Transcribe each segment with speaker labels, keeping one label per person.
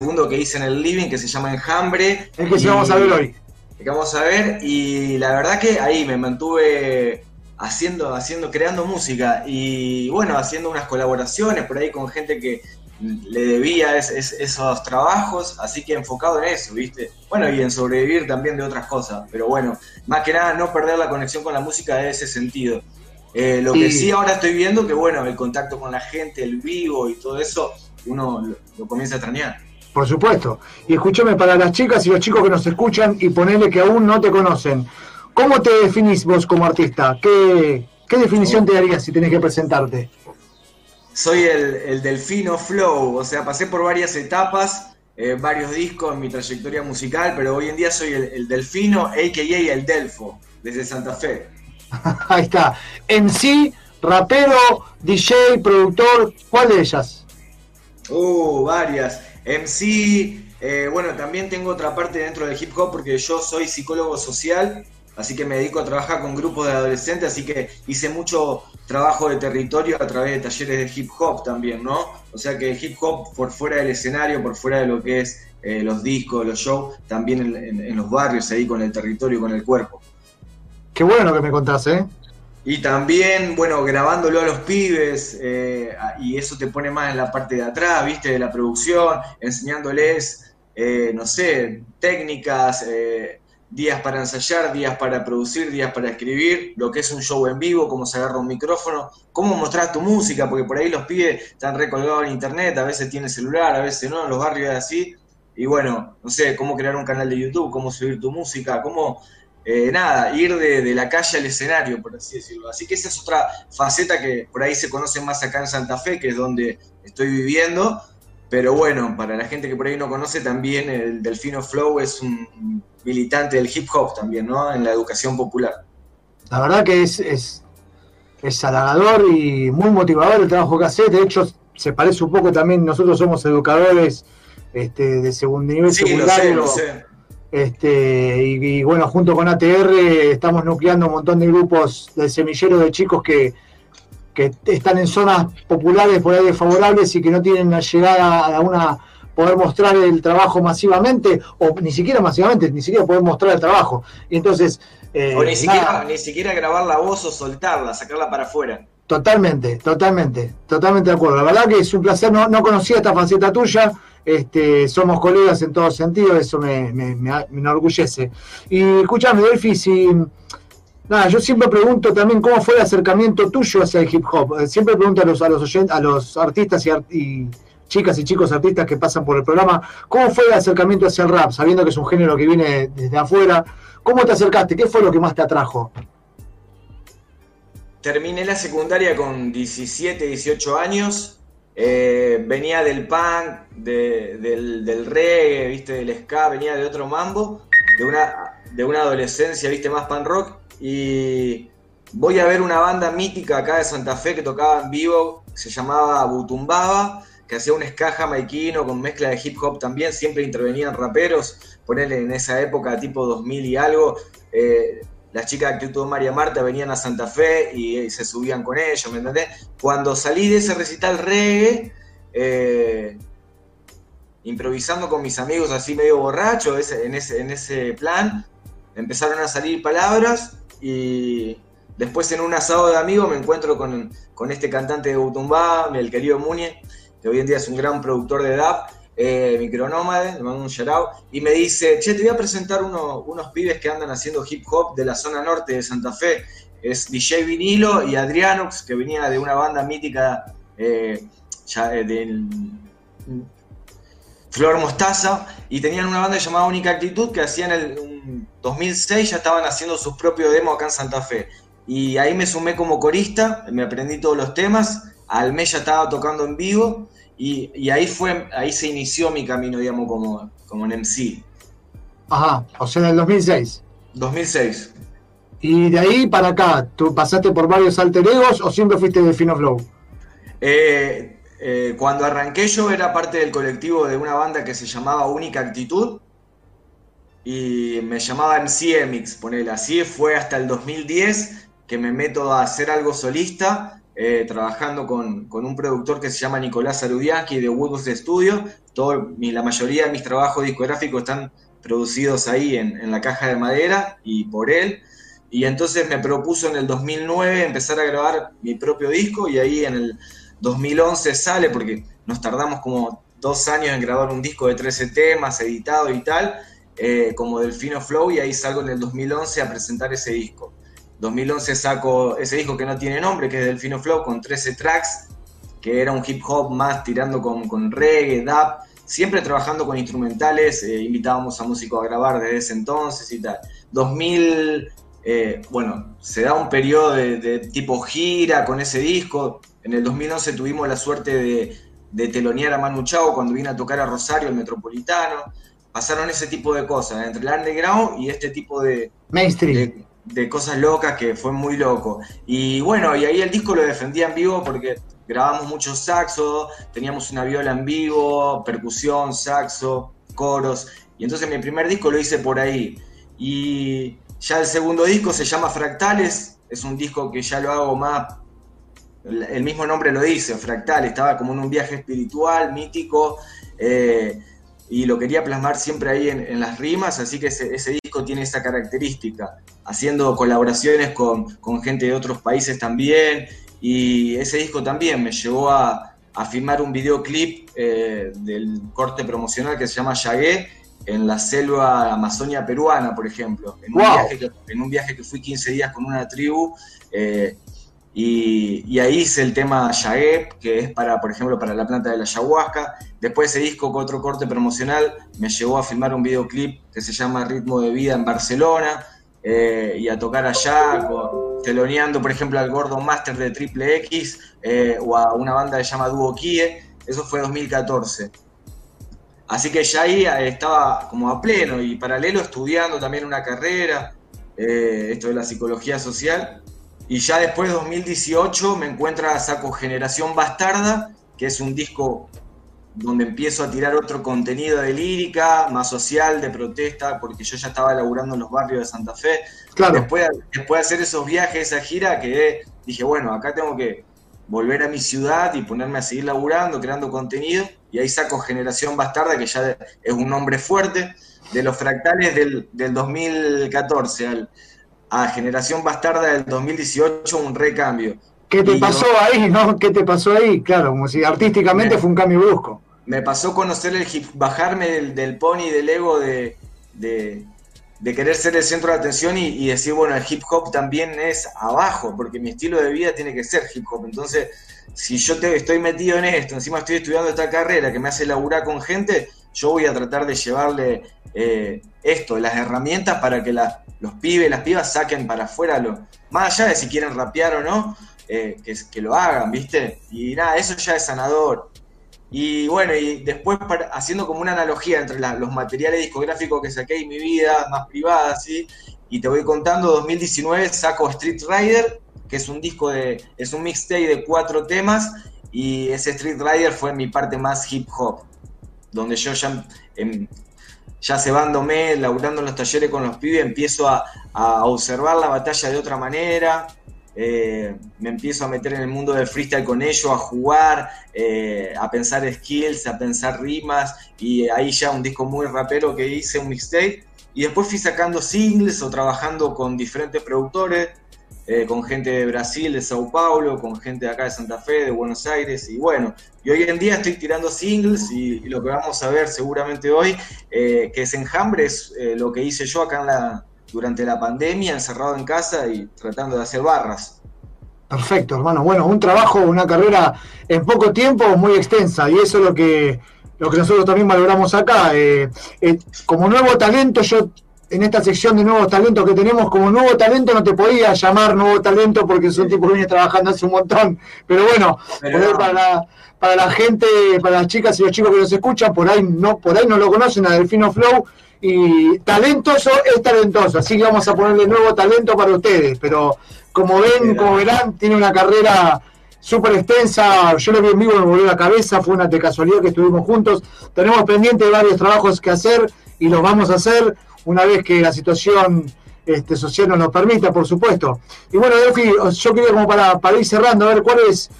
Speaker 1: segundo que hice en el living que se llama Enjambre.
Speaker 2: El que sí vamos a ver hoy.
Speaker 1: El que vamos a ver y la verdad que ahí me mantuve haciendo, haciendo, creando música y bueno, haciendo unas colaboraciones por ahí con gente que le debía esos trabajos, así que enfocado en eso, ¿viste? Bueno, y en sobrevivir también de otras cosas, pero bueno, más que nada no perder la conexión con la música de ese sentido. Eh, lo que sí ahora estoy viendo que bueno, el contacto con la gente, el vivo y todo eso, uno lo, comienza a extrañar.
Speaker 2: Por supuesto. Y escúchame para las chicas y los chicos que nos escuchan y ponele que aún no te conocen. ¿Cómo te definís vos como artista? ¿Qué, definición te darías si tenés que presentarte?
Speaker 1: Soy el, delfino flow, o sea, pasé por varias etapas, eh, varios discos en mi trayectoria musical, pero hoy en día soy el, el delfino, a.k.a. el Delfo, desde Santa Fe.
Speaker 2: Ahí está. En sí, rapero, DJ, productor, ¿cuál de ellas?
Speaker 1: Uh, varias. MC, eh, bueno, también tengo otra parte dentro del hip hop porque yo soy psicólogo social, así que me dedico a trabajar con grupos de adolescentes, así que hice mucho trabajo de territorio a través de talleres de hip hop también, ¿no? O sea que hip hop por fuera del escenario, por fuera de lo que es eh, los discos, los shows, también en los barrios, ahí con el territorio, con el cuerpo.
Speaker 2: Qué bueno que me contás, ¿eh?
Speaker 1: Y también, bueno, grabándolo a los pibes, eh, y eso te pone más en la parte de atrás, viste, de la producción, enseñándoles, eh, no sé, técnicas, eh, días para ensayar, días para producir, días para escribir, lo que es un show en vivo, cómo se agarra un micrófono, cómo mostrar tu música, porque por ahí los pibes están recolgados en internet, a veces tienen celular, a veces no, en los barrios es así. Y bueno, no sé, cómo crear un canal de YouTube, cómo subir tu música, cómo eh, nada, ir de, la calle al escenario, por así decirlo. Así que esa es otra faceta que por ahí se conoce más acá en Santa Fe, que es donde estoy viviendo. Pero bueno, para la gente que por ahí no conoce, también el Delfino Flow es un militante del hip hop también, ¿no? En la educación popular.
Speaker 2: La verdad que es, es, es halagador y muy motivador el trabajo que hace. De hecho, se parece un poco también, nosotros somos educadores este, de segundo nivel
Speaker 1: sí, secundario. Lo sé, lo sé
Speaker 2: este, y, bueno, junto con ATR estamos nucleando un montón de grupos de semilleros de chicos que, que están en zonas populares por ahí desfavorables y que no tienen la llegada a una poder mostrar el trabajo masivamente, o ni siquiera masivamente, ni siquiera poder mostrar el trabajo. Y entonces.
Speaker 1: Eh, o ni siquiera, ni siquiera grabar la voz o soltarla, sacarla para afuera.
Speaker 2: Totalmente, totalmente, totalmente de acuerdo. La verdad que es un placer, no, no conocía esta faceta tuya. Este, somos colegas en todo sentido, eso me, enorgullece. Y escúchame, Delphi, si. Nada, yo siempre pregunto también cómo fue el acercamiento tuyo hacia el hip hop. Eh, siempre pregunto a los, a los, a los artistas y, chicas y chicos artistas que pasan por el programa, ¿cómo fue el acercamiento hacia el rap? Sabiendo que es un género que viene desde afuera, ¿cómo te acercaste? ¿Qué fue lo que más te atrajo?
Speaker 1: Terminé la secundaria con 17, 18 años eh, venía del punk, del, del, reggae, viste, del ska, venía de otro mambo, de una, de una adolescencia, viste, más punk rock. Y voy a ver una banda mítica acá de Santa Fe que tocaba en vivo, se llamaba Butumbaba, que hacía un ska jamaiquino con mezcla de hip hop también, siempre intervenían raperos, ponerle en esa época tipo 2000 y algo. Eh, las chicas de Actitud María Marta venían a Santa Fe y, se subían con ellos, ¿me entendés? Cuando salí de ese recital reggae, eh, improvisando con mis amigos así medio borracho, en, ese, en ese plan, empezaron a salir palabras y después en un asado de amigos me encuentro con, este cantante de Butumbá, el querido Muñe, que hoy en día es un gran productor de DAP, eh, Micronómade, le mando un shout y me dice, che, te voy a presentar unos pibes que andan haciendo hip hop de la zona norte de Santa Fe. Es DJ Vinilo y Adrianox, que venía de una banda mítica eh, eh, del Flor Mostaza, y tenían una banda llamada Única Actitud que hacían el 2006, ya estaban haciendo sus propios demos acá en Santa Fe. Y ahí me sumé como corista, me aprendí todos los temas, al mes ya estaba tocando en vivo y, ahí fue, ahí se inició mi camino, digamos, como, como en MC.
Speaker 2: Ajá, o sea, en el 2006.
Speaker 1: 2006.
Speaker 2: Y de ahí para acá, ¿tú pasaste por varios alter egos o siempre fuiste de Fino Flow?
Speaker 1: Eh, eh, cuando arranqué yo era parte del colectivo de una banda que se llamaba Única Actitud y me llamaba MC Mix, ponele así, fue hasta el 2010 que me meto a hacer algo solista eh, trabajando con, un productor que se llama Nicolás Arudiaki de Woodhouse Studio. Todo, la mayoría de mis trabajos discográficos están producidos ahí en, en, la caja de madera y por él. Y entonces me propuso en el 2009 empezar a grabar mi propio disco y ahí en el 2011 sale porque nos tardamos como dos años en grabar un disco de 13 temas, editado y tal, eh, como Delfino Flow, y ahí salgo en el 2011 a presentar ese disco. 2011 saco ese disco que no tiene nombre, que es Delfino Flow, con 13 tracks, que era un hip hop más tirando con, con reggae, dub, siempre trabajando con instrumentales, eh, invitábamos a músicos a grabar desde ese entonces y tal. 2000, eh, bueno, se da un periodo de, de, tipo gira con ese disco. En el 2011 tuvimos la suerte de, de telonear a Manu Chao cuando vine a tocar a Rosario, el Metropolitano. Pasaron ese tipo de cosas, entre el underground y este tipo de...
Speaker 2: Mainstream.
Speaker 1: De, cosas locas que fue muy loco. Y bueno, y ahí el disco lo defendía en vivo porque grabamos muchos saxos, teníamos una viola en vivo, percusión, saxo, coros. Y entonces mi primer disco lo hice por ahí. Y ya el segundo disco se llama Fractales, es un disco que ya lo hago más el mismo nombre lo dice, fractal, estaba como en un viaje espiritual, mítico, eh, y lo quería plasmar siempre ahí en, las rimas, así que ese, tiene esa característica, haciendo colaboraciones con, gente de otros países también, y ese disco también me llevó a, a filmar un videoclip eh, del corte promocional que se llama Yagué, en la selva Amazonia peruana, por ejemplo, en un, viaje, que, en un viaje que fui 15 días con una tribu. Eh, y, ahí hice el tema Yaguep, que es para, por ejemplo, para la planta de la ayahuasca. Después ese disco con otro corte promocional me llevó a filmar un videoclip que se llama Ritmo de Vida en Barcelona eh, y a tocar allá, teloneando, por ejemplo, al Gordo Master de Triple X eh, o a una banda que se llama Duo Kie. Eso fue 2014. Así que ya ahí eh, estaba como a pleno y paralelo estudiando también una carrera, esto de la psicología social. Y ya después de 2018 me encuentra saco Generación Bastarda, que es un disco donde empiezo a tirar otro contenido de lírica, más social, de protesta, porque yo ya estaba laburando en los barrios de Santa Fe. Claro. Después, después de hacer esos viajes, esa gira, que dije, bueno, acá tengo que volver a mi ciudad y ponerme a seguir laburando, creando contenido. Y ahí saco Generación Bastarda, que ya es un nombre fuerte, de los fractales del, del 2014 al, a Generación Bastarda del 2018 un recambio.
Speaker 2: ¿Qué te pasó ahí, no? ¿Qué te pasó ahí? Claro, como si artísticamente fue un cambio brusco.
Speaker 1: Me pasó conocer el hip, bajarme del, del pony, del ego de, de, querer ser el centro de atención y, decir, bueno, el hip hop también es abajo, porque mi estilo de vida tiene que ser hip hop. Entonces, si yo te, estoy metido en esto, encima estoy estudiando esta carrera que me hace laburar con gente, yo voy a tratar de llevarle eh, esto, las herramientas para que los pibes, las pibas saquen para afuera, lo, más allá de si quieren rapear o no, eh, que, que, lo hagan, ¿viste? Y nada, eso ya es sanador. Y bueno, y después haciendo como una analogía entre los materiales discográficos que saqué en mi vida, más privada, ¿sí? Y te voy contando, 2019 saco Street Rider, que es un disco de, es un mixtape de cuatro temas, y ese Street Rider fue mi parte más hip hop, donde yo ya en, ya cebándome, laburando en los talleres con los pibes, empiezo a, observar la batalla de otra manera, eh, me empiezo a meter en el mundo del freestyle con ellos, a jugar, eh, a pensar skills, a pensar rimas, y ahí ya un disco muy rapero que hice, un mixtape, y después fui sacando singles o trabajando con diferentes productores, eh, con gente de Brasil, de Sao Paulo, con gente de acá de Santa Fe, de Buenos Aires, y bueno, y hoy en día estoy tirando singles y, lo que vamos a ver seguramente hoy, eh, que es enjambre, es eh, lo que hice yo acá en la, durante la pandemia, encerrado en casa y tratando de hacer barras.
Speaker 2: Perfecto, hermano. Bueno, un trabajo, una carrera en poco tiempo muy extensa y eso es lo que, lo que nosotros también valoramos acá. como nuevo talento, yo en esta sección de nuevos talentos que tenemos, como nuevo talento no te podía llamar nuevo talento porque son tipos que viene trabajando hace un montón. Pero bueno, Para, la, para la gente, para las chicas y los chicos que nos escuchan, por ahí no, por ahí no lo conocen a Delfino Flow. Y talentoso es talentoso, así que vamos a ponerle nuevo talento para ustedes. Pero como ven, como verán, tiene una carrera súper extensa. Yo lo vi en vivo, me volvió la cabeza, fue una de casualidad que estuvimos juntos. Tenemos pendiente varios trabajos que hacer y los vamos a hacer una vez que la situación este, social nos lo permita, por supuesto. Y bueno, Delphi, yo quería como para, para ir cerrando, a ver cuál es,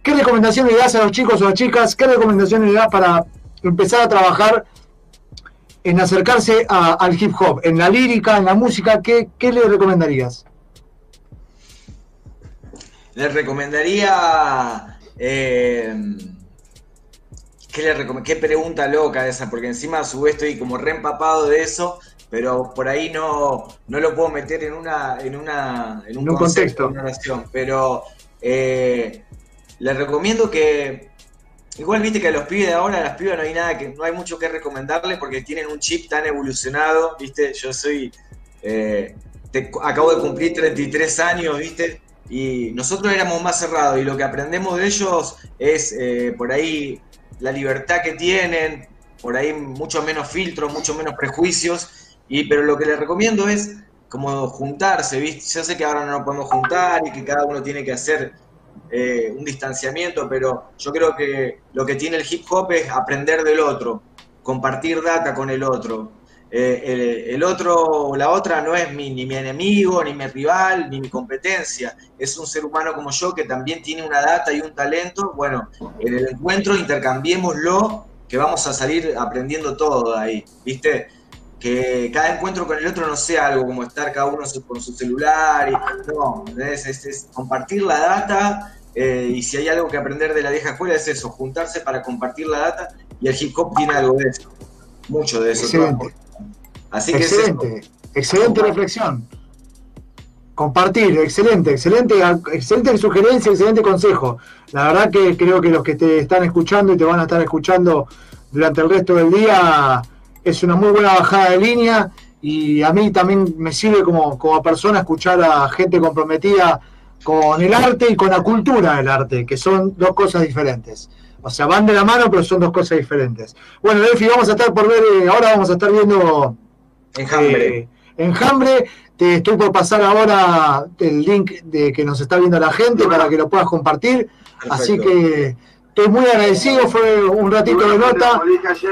Speaker 2: qué recomendaciones le das a los chicos o a las chicas, qué recomendaciones le das para empezar a trabajar en acercarse al hip hop, en la lírica, en la música, ¿qué, qué le recomendarías?
Speaker 1: Le recomendaría... Eh, ¿qué, ¿Qué pregunta loca esa? Porque encima a su vez estoy como reempapado de eso, pero por ahí no, no lo puedo meter en una en una
Speaker 2: en un, contexto,
Speaker 1: una oración. Pero eh, le recomiendo que Igual viste que a los pibes de ahora, a las pibas no hay nada que, no hay mucho que recomendarles porque tienen un chip tan evolucionado, viste, yo soy, eh, acabo de cumplir 33 años, viste, y nosotros éramos más cerrados y lo que aprendemos de ellos es eh, por ahí la libertad que tienen, por ahí mucho menos filtros, mucho menos prejuicios, y, pero lo que les recomiendo es como juntarse, ¿viste? Yo sé que ahora no nos podemos juntar y que cada uno tiene que hacer eh, un distanciamiento, pero yo creo que lo que tiene el hip hop es aprender del otro, compartir data con el otro. Eh, el, otro o la otra no es ni mi enemigo, ni mi rival, ni mi competencia. Es un ser humano como yo que también tiene una data y un talento. Bueno, en el encuentro intercambiémoslo, que vamos a salir aprendiendo todo de ahí, ¿viste? Que cada encuentro con el otro no sea algo como estar cada uno con su celular, y, no, es, compartir la data eh, y si hay algo que aprender de la vieja escuela es eso, juntarse para compartir la data y el hip hop tiene algo de eso, mucho de eso.
Speaker 2: Excelente. Así que excelente, excelente reflexión. Compartir, excelente, excelente, excelente sugerencia, excelente consejo. La verdad que creo que los que te están escuchando y te van a estar escuchando durante el resto del día es una muy buena bajada de línea y a mí también me sirve como, como persona escuchar a gente comprometida con el arte y con la cultura del arte, que son dos cosas diferentes. O sea, van de la mano, pero son dos cosas diferentes. Bueno, Delphi, vamos a estar por ver, eh, ahora vamos a estar viendo
Speaker 1: Enjambre.
Speaker 2: Eh, Enjambre. Te estoy por pasar ahora el link de que nos está viendo la gente para que lo puedas compartir. Así que Estoy muy agradecido, fue un ratito de nota.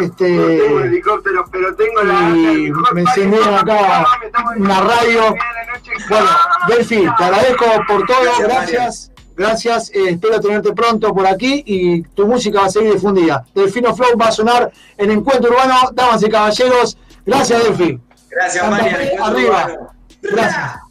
Speaker 2: este, tengo helicóptero, pero tengo la. Y me encendieron acá una radio. Bueno, Delphi, te agradezco por todo, gracias. Gracias, eh, espero tenerte pronto por aquí y tu música va a seguir difundida. Delfino Flow va a sonar en Encuentro Urbano, damas y caballeros. Gracias, Delphi.
Speaker 1: Gracias, María.
Speaker 2: Arriba. Gracias.